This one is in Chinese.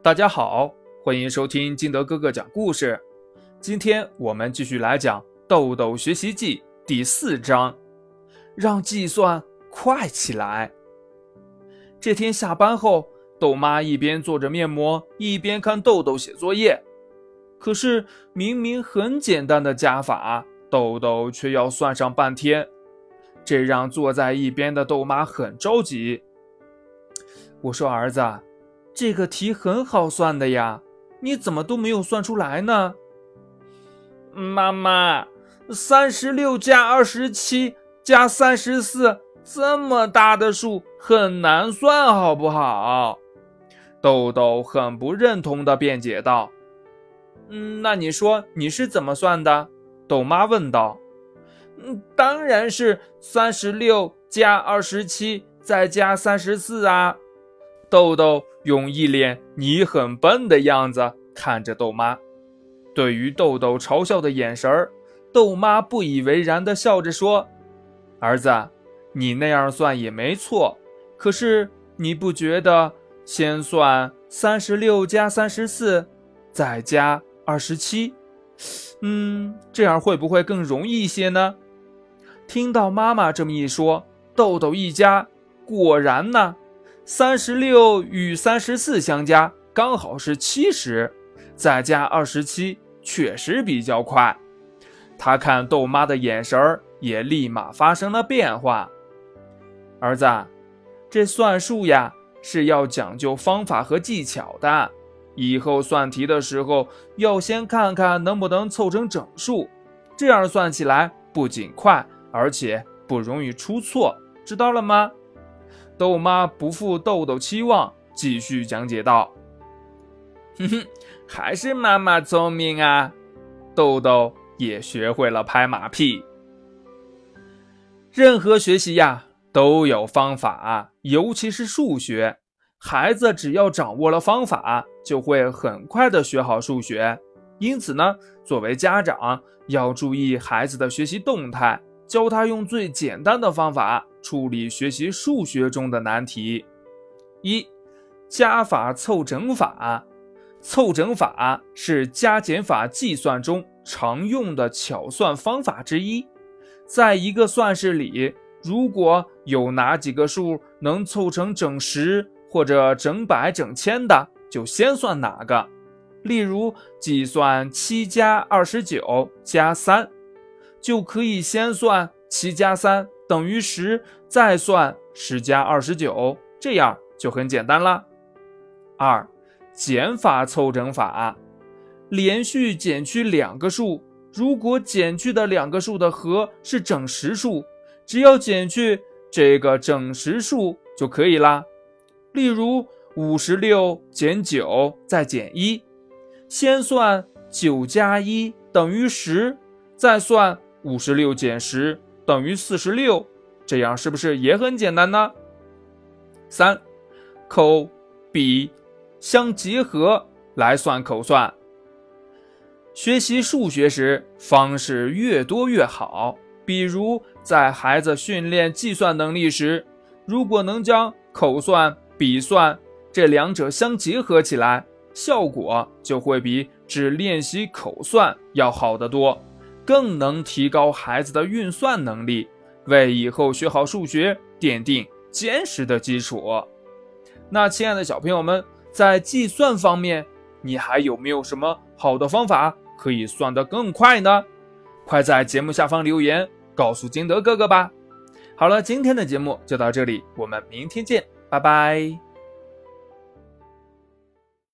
大家好，欢迎收听金德哥哥讲故事。今天我们继续来讲《豆豆学习记》第四章，让计算快起来。这天下班后，豆妈一边做着面膜，一边看豆豆写作业。可是明明很简单的加法，豆豆却要算上半天，这让坐在一边的豆妈很着急。我说：“儿子。”这个题很好算的呀，你怎么都没有算出来呢？妈妈，三十六加二十七加三十四这么大的数很难算，好不好？豆豆很不认同的辩解道。嗯，那你说你是怎么算的？豆妈问道。嗯，当然是三十六加二十七再加三十四啊。豆豆用一脸“你很笨”的样子看着豆妈，对于豆豆嘲笑的眼神儿，豆妈不以为然地笑着说：“儿子，你那样算也没错，可是你不觉得先算三十六加三十四，再加二十七，嗯，这样会不会更容易一些呢？”听到妈妈这么一说，豆豆一家果然呢。三十六与三十四相加，刚好是七十，再加二十七，确实比较快。他看豆妈的眼神儿也立马发生了变化。儿子，这算数呀是要讲究方法和技巧的，以后算题的时候要先看看能不能凑成整数，这样算起来不仅快，而且不容易出错，知道了吗？豆妈不负豆豆期望，继续讲解道：“ 哼哼，还是妈妈聪明啊！”豆豆也学会了拍马屁。任何学习呀都有方法，尤其是数学，孩子只要掌握了方法，就会很快的学好数学。因此呢，作为家长要注意孩子的学习动态，教他用最简单的方法。处理学习数学中的难题。一、加法凑整法。凑整法是加减法计算中常用的巧算方法之一。在一个算式里，如果有哪几个数能凑成整十或者整百、整千的，就先算哪个。例如，计算七加二十九加三，就可以先算七加三。等于十，再算十加二十九，这样就很简单了。二，减法凑整法，连续减去两个数，如果减去的两个数的和是整实数，只要减去这个整实数就可以啦。例如，五十六减九再减一，先算九加一等于十，再算五十六减十。等于四十六，这样是不是也很简单呢？三，口笔相结合来算口算。学习数学时，方式越多越好。比如在孩子训练计算能力时，如果能将口算、笔算这两者相结合起来，效果就会比只练习口算要好得多。更能提高孩子的运算能力，为以后学好数学奠定坚实的基础。那亲爱的小朋友们，在计算方面，你还有没有什么好的方法可以算得更快呢？快在节目下方留言告诉金德哥哥吧。好了，今天的节目就到这里，我们明天见，拜拜。